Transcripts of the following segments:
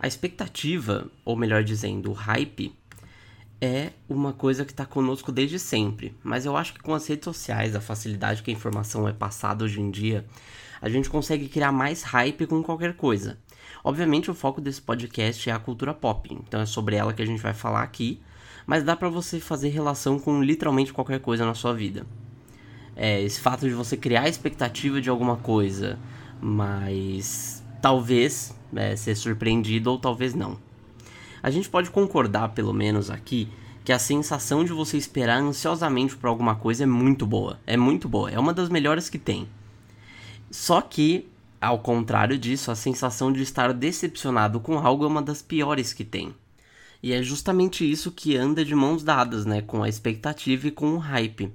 A expectativa, ou melhor dizendo, o hype, é uma coisa que está conosco desde sempre. Mas eu acho que com as redes sociais, a facilidade que a informação é passada hoje em dia, a gente consegue criar mais hype com qualquer coisa. Obviamente, o foco desse podcast é a cultura pop, então é sobre ela que a gente vai falar aqui, mas dá para você fazer relação com literalmente qualquer coisa na sua vida. É, esse fato de você criar expectativa de alguma coisa, mas talvez é, ser surpreendido ou talvez não. A gente pode concordar, pelo menos aqui, que a sensação de você esperar ansiosamente por alguma coisa é muito boa. É muito boa, é uma das melhores que tem. Só que, ao contrário disso, a sensação de estar decepcionado com algo é uma das piores que tem. E é justamente isso que anda de mãos dadas, né, com a expectativa e com o hype.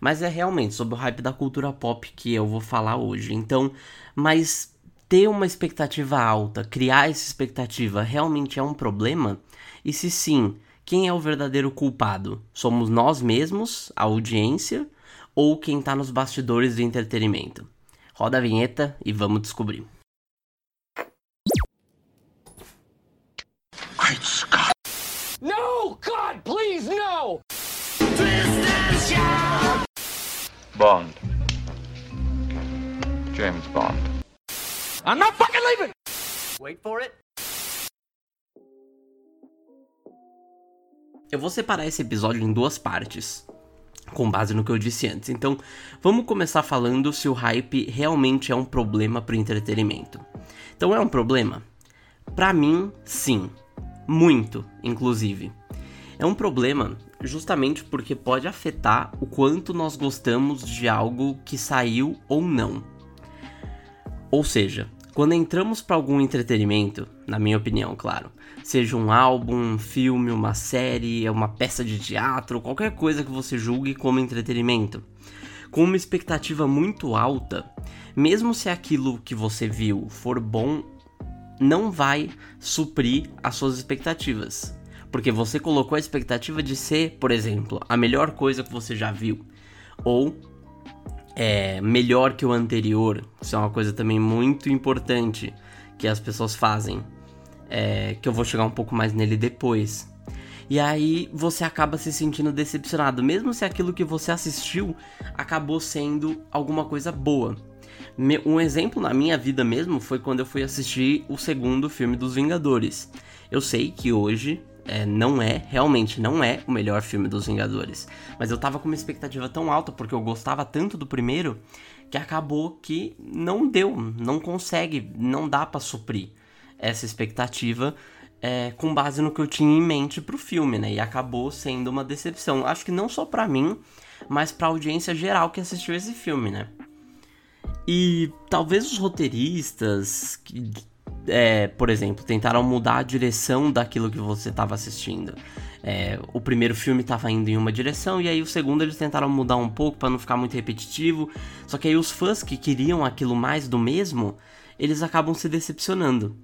Mas é realmente sobre o hype da cultura pop que eu vou falar hoje. Então, mas ter uma expectativa alta, criar essa expectativa realmente é um problema? E se sim, quem é o verdadeiro culpado? Somos nós mesmos, a audiência, ou quem está nos bastidores do entretenimento? Roda a vinheta e vamos descobrir. Great Scott! No, God, please, no! Bond. James Bond. I'm not fucking leaving! Wait for it. Eu vou separar esse episódio em duas partes, com base no que eu disse antes. Então, vamos começar falando se o hype realmente é um problema para o entretenimento. Então, é um problema? Para mim, sim. Muito, inclusive. É um problema justamente porque pode afetar o quanto nós gostamos de algo que saiu ou não. Ou seja, quando entramos para algum entretenimento, na minha opinião, claro, seja um álbum, um filme, uma série, uma peça de teatro, qualquer coisa que você julgue como entretenimento, com uma expectativa muito alta, mesmo se aquilo que você viu for bom, não vai suprir as suas expectativas. Porque você colocou a expectativa de ser, por exemplo, a melhor coisa que você já viu. Ou é, melhor que o anterior. Isso é uma coisa também muito importante que as pessoas fazem. É, que eu vou chegar um pouco mais nele depois. E aí você acaba se sentindo decepcionado, mesmo se aquilo que você assistiu acabou sendo alguma coisa boa. Um exemplo na minha vida mesmo foi quando eu fui assistir o segundo filme dos Vingadores. Eu sei que hoje é, não é, realmente não é o melhor filme dos Vingadores. Mas eu tava com uma expectativa tão alta porque eu gostava tanto do primeiro que acabou que não deu, não consegue, não dá para suprir essa expectativa é, com base no que eu tinha em mente pro filme, né? E acabou sendo uma decepção. Acho que não só para mim, mas pra audiência geral que assistiu esse filme, né? E talvez os roteiristas é, por exemplo, tentaram mudar a direção daquilo que você estava assistindo. É, o primeiro filme estava indo em uma direção e aí o segundo eles tentaram mudar um pouco para não ficar muito repetitivo. Só que aí os fãs que queriam aquilo mais do mesmo, eles acabam se decepcionando.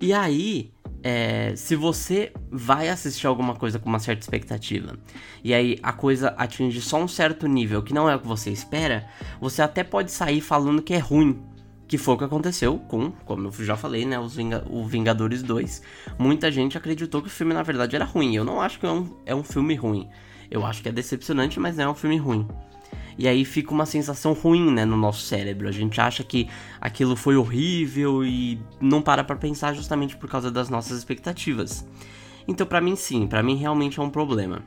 E aí, é, se você vai assistir alguma coisa com uma certa expectativa e aí a coisa atinge só um certo nível que não é o que você espera, você até pode sair falando que é ruim que foi o que aconteceu com, como eu já falei, né, os o Vingadores 2. Muita gente acreditou que o filme na verdade era ruim. Eu não acho que é um, é um filme ruim. Eu acho que é decepcionante, mas não é um filme ruim. E aí fica uma sensação ruim, né, no nosso cérebro. A gente acha que aquilo foi horrível e não para pra pensar justamente por causa das nossas expectativas. Então, para mim, sim, para mim realmente é um problema.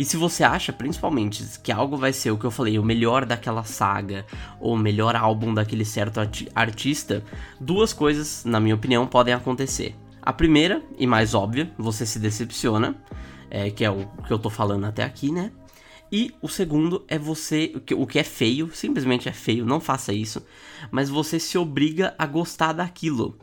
E se você acha, principalmente, que algo vai ser o que eu falei, o melhor daquela saga, ou o melhor álbum daquele certo artista, duas coisas, na minha opinião, podem acontecer. A primeira, e mais óbvia, você se decepciona, é, que é o que eu tô falando até aqui, né? E o segundo é você, o que é feio, simplesmente é feio, não faça isso, mas você se obriga a gostar daquilo.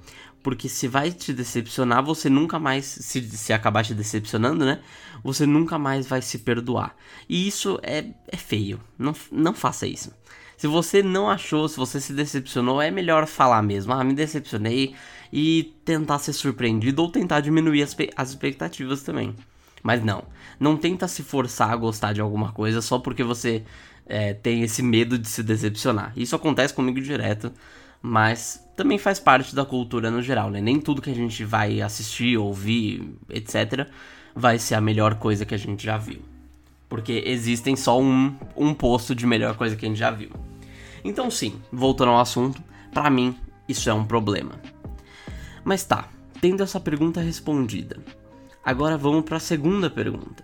Porque se vai te decepcionar, você nunca mais, se, se acabar te decepcionando, né? Você nunca mais vai se perdoar. E isso é, é feio. Não, não faça isso. Se você não achou, se você se decepcionou, é melhor falar mesmo. Ah, me decepcionei. E tentar ser surpreendido ou tentar diminuir as, as expectativas também. Mas não. Não tenta se forçar a gostar de alguma coisa só porque você é, tem esse medo de se decepcionar. Isso acontece comigo direto mas também faz parte da cultura no geral, né? Nem tudo que a gente vai assistir, ouvir, etc., vai ser a melhor coisa que a gente já viu. Porque existem só um, um posto de melhor coisa que a gente já viu. Então, sim, voltando ao assunto, para mim isso é um problema. Mas tá, tendo essa pergunta respondida, agora vamos para a segunda pergunta.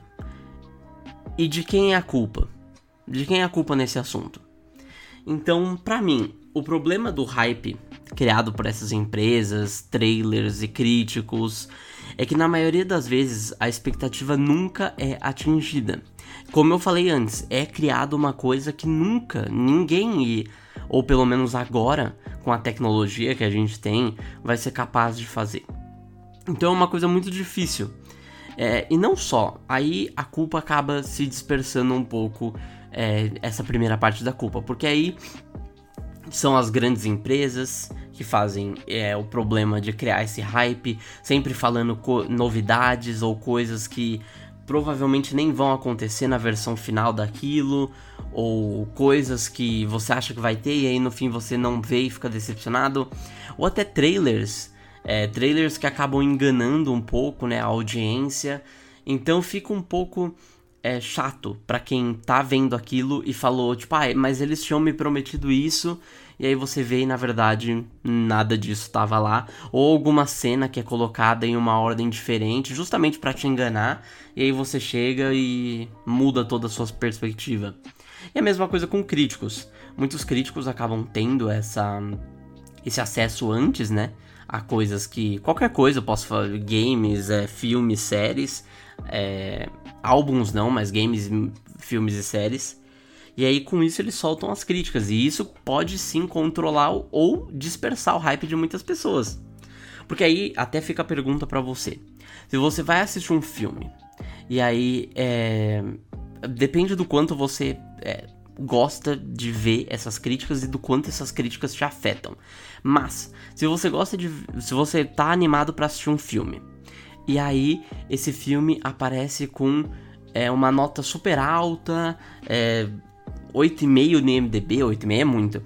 E de quem é a culpa? De quem é a culpa nesse assunto? Então, para mim, o problema do hype criado por essas empresas, trailers e críticos é que na maioria das vezes a expectativa nunca é atingida. Como eu falei antes, é criado uma coisa que nunca ninguém, ou pelo menos agora, com a tecnologia que a gente tem, vai ser capaz de fazer. Então é uma coisa muito difícil. É, e não só, aí a culpa acaba se dispersando um pouco, é, essa primeira parte da culpa, porque aí são as grandes empresas que fazem é, o problema de criar esse hype, sempre falando novidades ou coisas que provavelmente nem vão acontecer na versão final daquilo, ou coisas que você acha que vai ter e aí no fim você não vê e fica decepcionado, ou até trailers, é, trailers que acabam enganando um pouco né, a audiência, então fica um pouco é, chato para quem tá vendo aquilo e falou, tipo, ah, mas eles tinham me prometido isso e aí você vê e na verdade nada disso estava lá, ou alguma cena que é colocada em uma ordem diferente, justamente para te enganar, e aí você chega e muda toda a sua perspectiva. E a mesma coisa com críticos. Muitos críticos acabam tendo essa esse acesso antes, né, a coisas que qualquer coisa eu posso falar, games, é, filmes, séries, é, álbuns não, mas games, filmes e séries e aí com isso eles soltam as críticas. E isso pode sim controlar ou dispersar o hype de muitas pessoas. Porque aí até fica a pergunta para você. Se você vai assistir um filme e aí é, depende do quanto você é, gosta de ver essas críticas e do quanto essas críticas te afetam. Mas se você gosta de, se você tá animado para assistir um filme e aí esse filme aparece com é, uma nota super alta, é, 8,5 no IMDB, 8,5 é muito.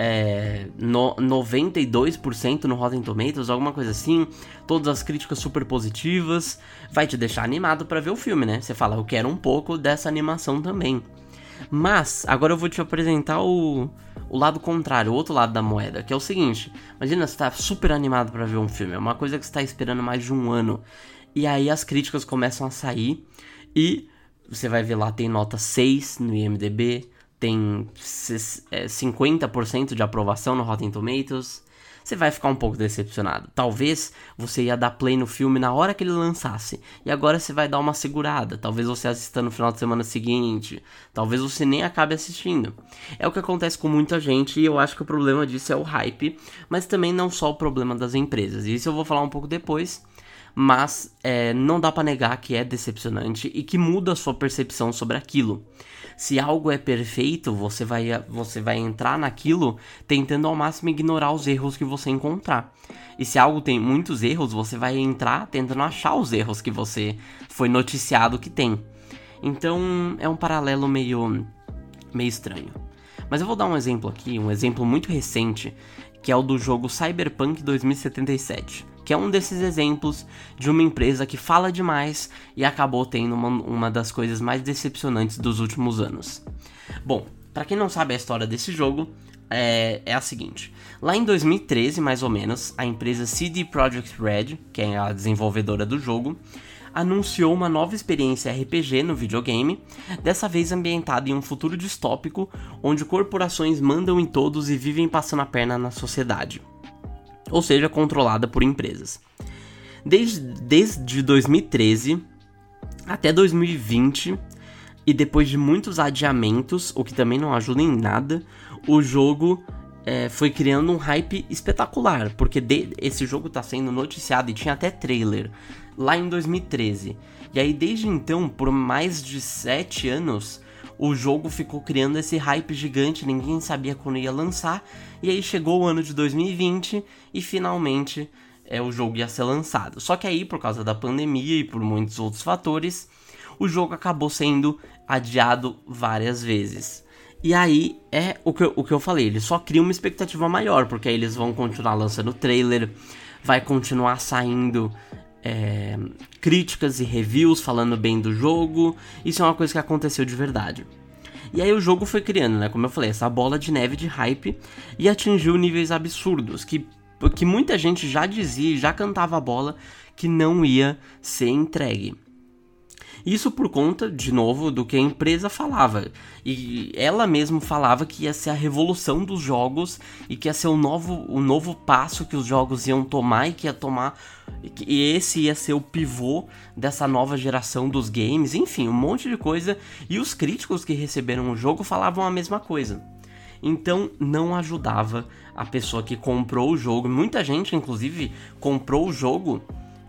É, no, 92% no Rotten Tomatoes, alguma coisa assim. Todas as críticas super positivas. Vai te deixar animado para ver o filme, né? Você fala, eu quero um pouco dessa animação também. Mas, agora eu vou te apresentar o, o lado contrário, o outro lado da moeda, que é o seguinte: imagina você tá super animado para ver um filme, é uma coisa que você tá esperando mais de um ano. E aí as críticas começam a sair e você vai ver lá, tem nota 6 no IMDB, tem 50% é, de aprovação no Rotten Tomatoes, você vai ficar um pouco decepcionado. Talvez você ia dar play no filme na hora que ele lançasse, e agora você vai dar uma segurada. Talvez você assista no final de semana seguinte, talvez você nem acabe assistindo. É o que acontece com muita gente, e eu acho que o problema disso é o hype, mas também não só o problema das empresas. E isso eu vou falar um pouco depois mas é, não dá para negar que é decepcionante e que muda a sua percepção sobre aquilo. Se algo é perfeito, você vai, você vai entrar naquilo tentando ao máximo ignorar os erros que você encontrar. E se algo tem muitos erros, você vai entrar tentando achar os erros que você foi noticiado que tem. Então é um paralelo meio, meio estranho. Mas eu vou dar um exemplo aqui, um exemplo muito recente, que é o do jogo Cyberpunk 2077 que é um desses exemplos de uma empresa que fala demais e acabou tendo uma, uma das coisas mais decepcionantes dos últimos anos. Bom, para quem não sabe a história desse jogo, é, é, a seguinte: lá em 2013, mais ou menos, a empresa CD Projekt Red, que é a desenvolvedora do jogo, anunciou uma nova experiência RPG no videogame, dessa vez ambientada em um futuro distópico onde corporações mandam em todos e vivem passando a perna na sociedade ou seja, controlada por empresas. Desde, desde 2013 até 2020, e depois de muitos adiamentos, o que também não ajuda em nada, o jogo é, foi criando um hype espetacular, porque de, esse jogo está sendo noticiado e tinha até trailer lá em 2013. E aí, desde então, por mais de 7 anos, o jogo ficou criando esse hype gigante, ninguém sabia quando ia lançar, e aí chegou o ano de 2020 e finalmente é, o jogo ia ser lançado. Só que aí, por causa da pandemia e por muitos outros fatores, o jogo acabou sendo adiado várias vezes. E aí é o que, eu, o que eu falei, eles só criam uma expectativa maior, porque aí eles vão continuar lançando trailer, vai continuar saindo é, críticas e reviews falando bem do jogo. Isso é uma coisa que aconteceu de verdade. E aí o jogo foi criando, né? Como eu falei, essa bola de neve de hype e atingiu níveis absurdos que, que muita gente já dizia, já cantava a bola que não ia ser entregue. Isso por conta, de novo, do que a empresa falava. E ela mesma falava que ia ser a revolução dos jogos e que ia ser o novo, o novo passo que os jogos iam tomar e que ia tomar. E esse ia ser o pivô dessa nova geração dos games, enfim, um monte de coisa. E os críticos que receberam o jogo falavam a mesma coisa. Então não ajudava a pessoa que comprou o jogo. Muita gente, inclusive, comprou o jogo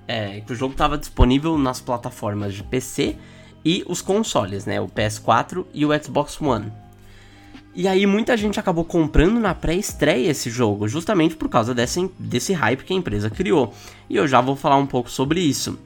é, que o jogo estava disponível nas plataformas de PC e os consoles, né? O PS4 e o Xbox One. E aí muita gente acabou comprando na pré-estreia esse jogo, justamente por causa desse, desse hype que a empresa criou. E eu já vou falar um pouco sobre isso.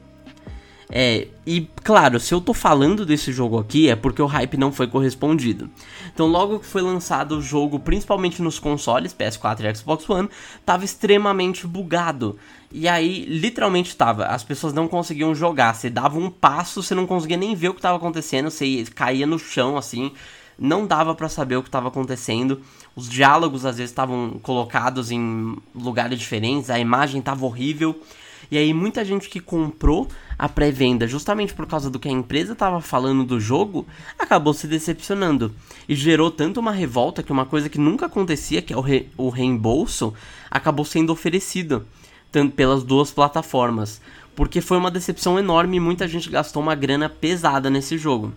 É, e claro, se eu tô falando desse jogo aqui é porque o hype não foi correspondido. Então, logo que foi lançado o jogo, principalmente nos consoles, PS4 e Xbox One, tava extremamente bugado. E aí, literalmente tava, as pessoas não conseguiam jogar. Você dava um passo, você não conseguia nem ver o que tava acontecendo, você caía no chão assim não dava para saber o que estava acontecendo. Os diálogos às vezes estavam colocados em lugares diferentes, a imagem estava horrível. E aí muita gente que comprou a pré-venda justamente por causa do que a empresa estava falando do jogo, acabou se decepcionando. E gerou tanto uma revolta que uma coisa que nunca acontecia, que é o, re o reembolso, acabou sendo oferecido pelas duas plataformas. Porque foi uma decepção enorme e muita gente gastou uma grana pesada nesse jogo.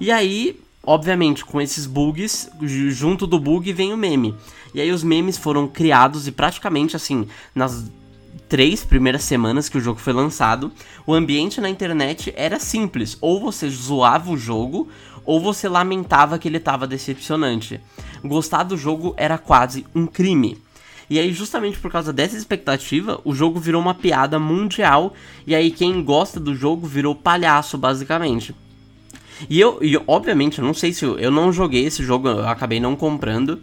E aí, obviamente, com esses bugs, junto do bug vem o meme. E aí os memes foram criados e praticamente assim, nas três primeiras semanas que o jogo foi lançado, o ambiente na internet era simples. Ou você zoava o jogo, ou você lamentava que ele estava decepcionante. Gostar do jogo era quase um crime. E aí, justamente por causa dessa expectativa, o jogo virou uma piada mundial. E aí, quem gosta do jogo virou palhaço, basicamente. E eu, e, obviamente, eu não sei se eu, eu não joguei esse jogo, eu acabei não comprando.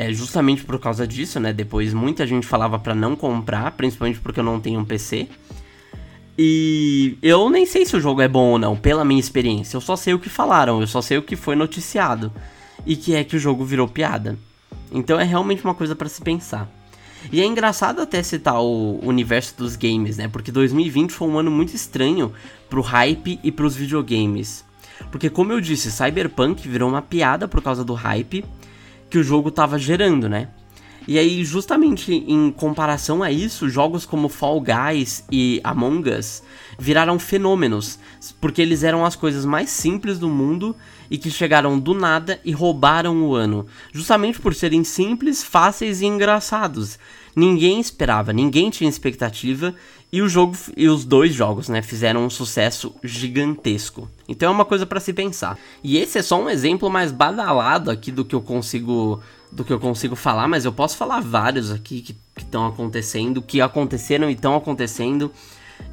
É, justamente por causa disso, né? Depois muita gente falava para não comprar, principalmente porque eu não tenho um PC. E eu nem sei se o jogo é bom ou não, pela minha experiência. Eu só sei o que falaram, eu só sei o que foi noticiado. E que é que o jogo virou piada. Então é realmente uma coisa para se pensar. E é engraçado até citar o universo dos games, né? Porque 2020 foi um ano muito estranho pro hype e pros videogames. Porque como eu disse, Cyberpunk virou uma piada por causa do hype que o jogo estava gerando, né? E aí, justamente em comparação a isso, jogos como Fall Guys e Among Us viraram fenômenos, porque eles eram as coisas mais simples do mundo e que chegaram do nada e roubaram o ano, justamente por serem simples, fáceis e engraçados. Ninguém esperava, ninguém tinha expectativa e o jogo e os dois jogos, né, fizeram um sucesso gigantesco. Então é uma coisa para se pensar. E esse é só um exemplo mais badalado aqui do que eu consigo do que eu consigo falar, mas eu posso falar vários aqui que estão acontecendo, que aconteceram e estão acontecendo.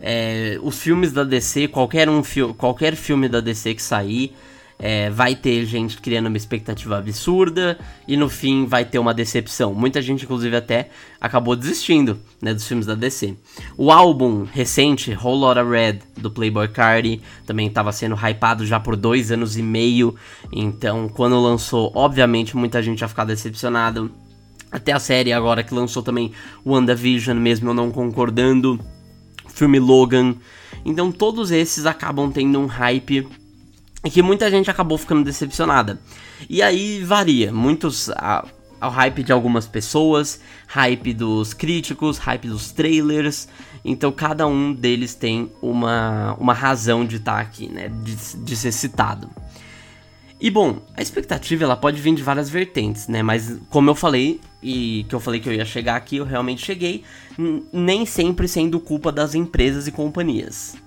É, os filmes da DC, qualquer um qualquer filme da DC que sair, é, vai ter gente criando uma expectativa absurda e no fim vai ter uma decepção. Muita gente, inclusive, até acabou desistindo né, dos filmes da DC. O álbum recente, Whole Lotta Red, do Playboy Cardi, também estava sendo hypado já por dois anos e meio. Então, quando lançou, obviamente, muita gente ia ficar decepcionado. Até a série agora que lançou também WandaVision, mesmo eu não concordando. filme Logan. Então, todos esses acabam tendo um hype e que muita gente acabou ficando decepcionada. E aí varia, muitos ao hype de algumas pessoas, hype dos críticos, hype dos trailers. Então cada um deles tem uma, uma razão de estar tá aqui, né, de, de ser citado. E bom, a expectativa ela pode vir de várias vertentes, né? Mas como eu falei e que eu falei que eu ia chegar aqui, eu realmente cheguei, nem sempre sendo culpa das empresas e companhias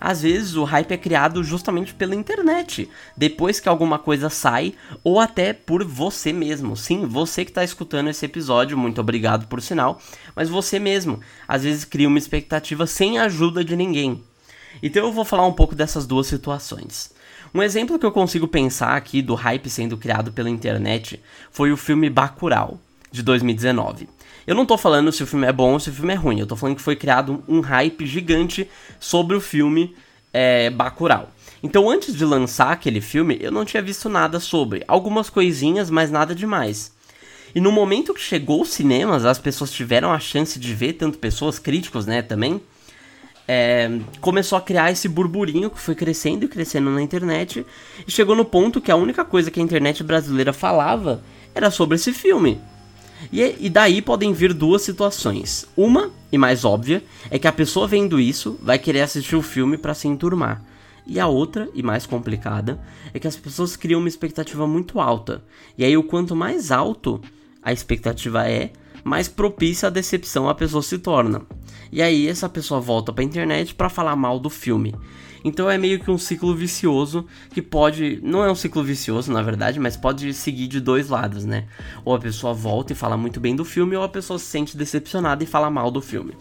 às vezes o hype é criado justamente pela internet, depois que alguma coisa sai, ou até por você mesmo. Sim, você que está escutando esse episódio, muito obrigado por sinal, mas você mesmo, às vezes cria uma expectativa sem a ajuda de ninguém. Então eu vou falar um pouco dessas duas situações. Um exemplo que eu consigo pensar aqui do hype sendo criado pela internet foi o filme Bacurau, de 2019. Eu não tô falando se o filme é bom ou se o filme é ruim, eu tô falando que foi criado um hype gigante sobre o filme é, Bacurau. Então, antes de lançar aquele filme, eu não tinha visto nada sobre. Algumas coisinhas, mas nada demais. E no momento que chegou os cinemas, as pessoas tiveram a chance de ver, tanto pessoas críticos, né, também é, começou a criar esse burburinho que foi crescendo e crescendo na internet e chegou no ponto que a única coisa que a internet brasileira falava era sobre esse filme. E, e daí podem vir duas situações. Uma, e mais óbvia, é que a pessoa vendo isso vai querer assistir o filme para se enturmar. E a outra, e mais complicada, é que as pessoas criam uma expectativa muito alta. E aí, o quanto mais alto a expectativa é, mais propícia a decepção a pessoa se torna. E aí essa pessoa volta para a internet para falar mal do filme. Então é meio que um ciclo vicioso que pode, não é um ciclo vicioso na verdade, mas pode seguir de dois lados, né? Ou a pessoa volta e fala muito bem do filme, ou a pessoa se sente decepcionada e fala mal do filme.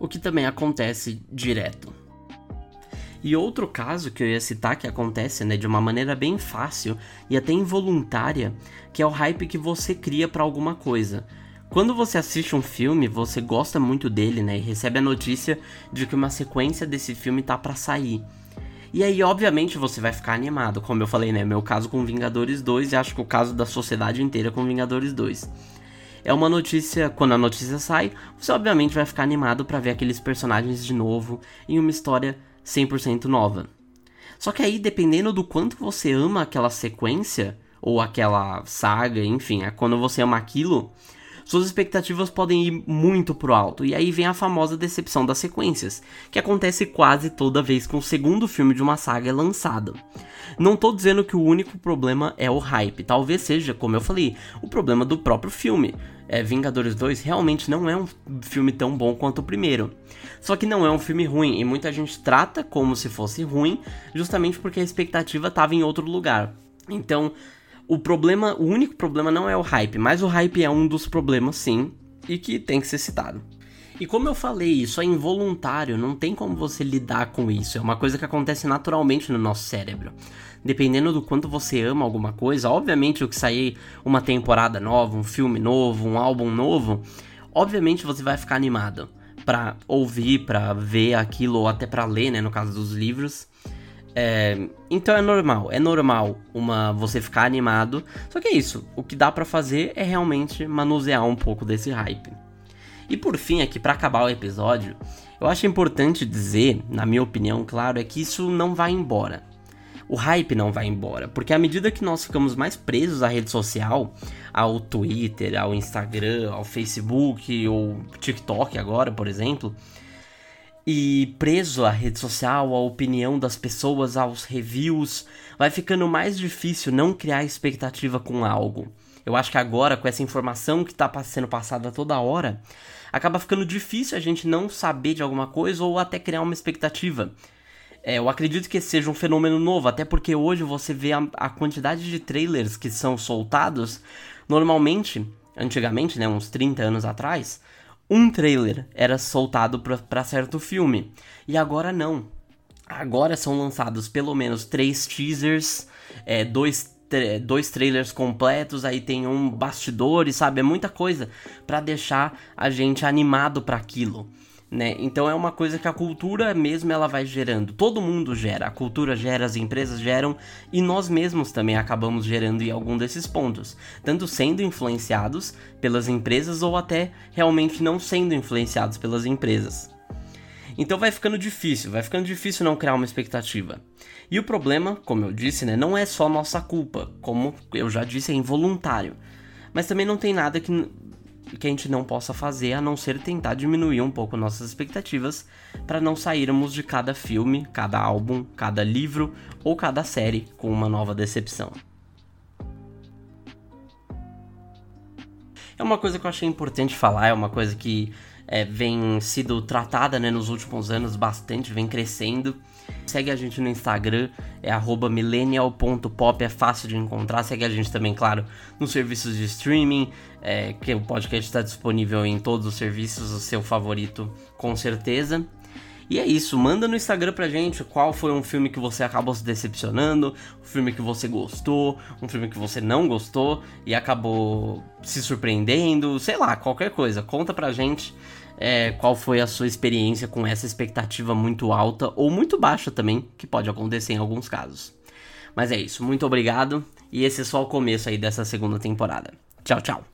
O que também acontece direto. E outro caso que eu ia citar que acontece, né, de uma maneira bem fácil e até involuntária, que é o hype que você cria para alguma coisa. Quando você assiste um filme, você gosta muito dele, né? E recebe a notícia de que uma sequência desse filme tá para sair. E aí, obviamente, você vai ficar animado, como eu falei, né? Meu caso com Vingadores 2 e acho que o caso da sociedade inteira com Vingadores 2. É uma notícia, quando a notícia sai, você obviamente vai ficar animado para ver aqueles personagens de novo em uma história 100% nova. Só que aí, dependendo do quanto você ama aquela sequência, ou aquela saga, enfim, é quando você ama aquilo, suas expectativas podem ir muito pro alto. E aí vem a famosa decepção das sequências, que acontece quase toda vez que um segundo filme de uma saga é lançado. Não tô dizendo que o único problema é o hype, talvez seja, como eu falei, o problema do próprio filme. É, Vingadores 2 realmente não é um filme tão bom quanto o primeiro. Só que não é um filme ruim, e muita gente trata como se fosse ruim, justamente porque a expectativa estava em outro lugar. Então, o problema, o único problema não é o hype, mas o hype é um dos problemas sim e que tem que ser citado. E como eu falei, isso é involuntário, não tem como você lidar com isso, é uma coisa que acontece naturalmente no nosso cérebro. Dependendo do quanto você ama alguma coisa, obviamente o que sair uma temporada nova, um filme novo, um álbum novo, obviamente você vai ficar animado para ouvir, para ver aquilo ou até para ler, né, no caso dos livros. É, então é normal, é normal uma você ficar animado. Só que é isso, o que dá para fazer é realmente manusear um pouco desse hype. E por fim, aqui para acabar o episódio, eu acho importante dizer, na minha opinião, claro, é que isso não vai embora. O hype não vai embora, porque à medida que nós ficamos mais presos à rede social, ao Twitter, ao Instagram, ao Facebook ou TikTok agora, por exemplo, e preso à rede social, à opinião das pessoas, aos reviews, vai ficando mais difícil não criar expectativa com algo. Eu acho que agora, com essa informação que está sendo passada toda hora, acaba ficando difícil a gente não saber de alguma coisa ou até criar uma expectativa. É, eu acredito que seja um fenômeno novo, até porque hoje você vê a, a quantidade de trailers que são soltados. Normalmente, antigamente, né, uns 30 anos atrás, um trailer era soltado para certo filme. E agora não. Agora são lançados pelo menos três teasers, é, dois, dois trailers completos, aí tem um bastidores, sabe? É muita coisa para deixar a gente animado para aquilo né? Então é uma coisa que a cultura mesmo ela vai gerando. Todo mundo gera, a cultura gera, as empresas geram e nós mesmos também acabamos gerando em algum desses pontos, tanto sendo influenciados pelas empresas ou até realmente não sendo influenciados pelas empresas. Então vai ficando difícil, vai ficando difícil não criar uma expectativa. E o problema, como eu disse, né, não é só nossa culpa, como eu já disse, é involuntário. Mas também não tem nada que que a gente não possa fazer a não ser tentar diminuir um pouco nossas expectativas para não sairmos de cada filme, cada álbum, cada livro ou cada série com uma nova decepção. É uma coisa que eu achei importante falar, é uma coisa que é, vem sido tratada né, nos últimos anos bastante, vem crescendo. Segue a gente no Instagram, é millennial.pop, é fácil de encontrar. Segue a gente também, claro, nos serviços de streaming, é, que o podcast está disponível em todos os serviços, o seu favorito, com certeza. E é isso, manda no Instagram pra gente qual foi um filme que você acabou se decepcionando, um filme que você gostou, um filme que você não gostou e acabou se surpreendendo, sei lá, qualquer coisa. Conta pra gente é, qual foi a sua experiência com essa expectativa muito alta ou muito baixa também, que pode acontecer em alguns casos. Mas é isso, muito obrigado e esse é só o começo aí dessa segunda temporada. Tchau, tchau.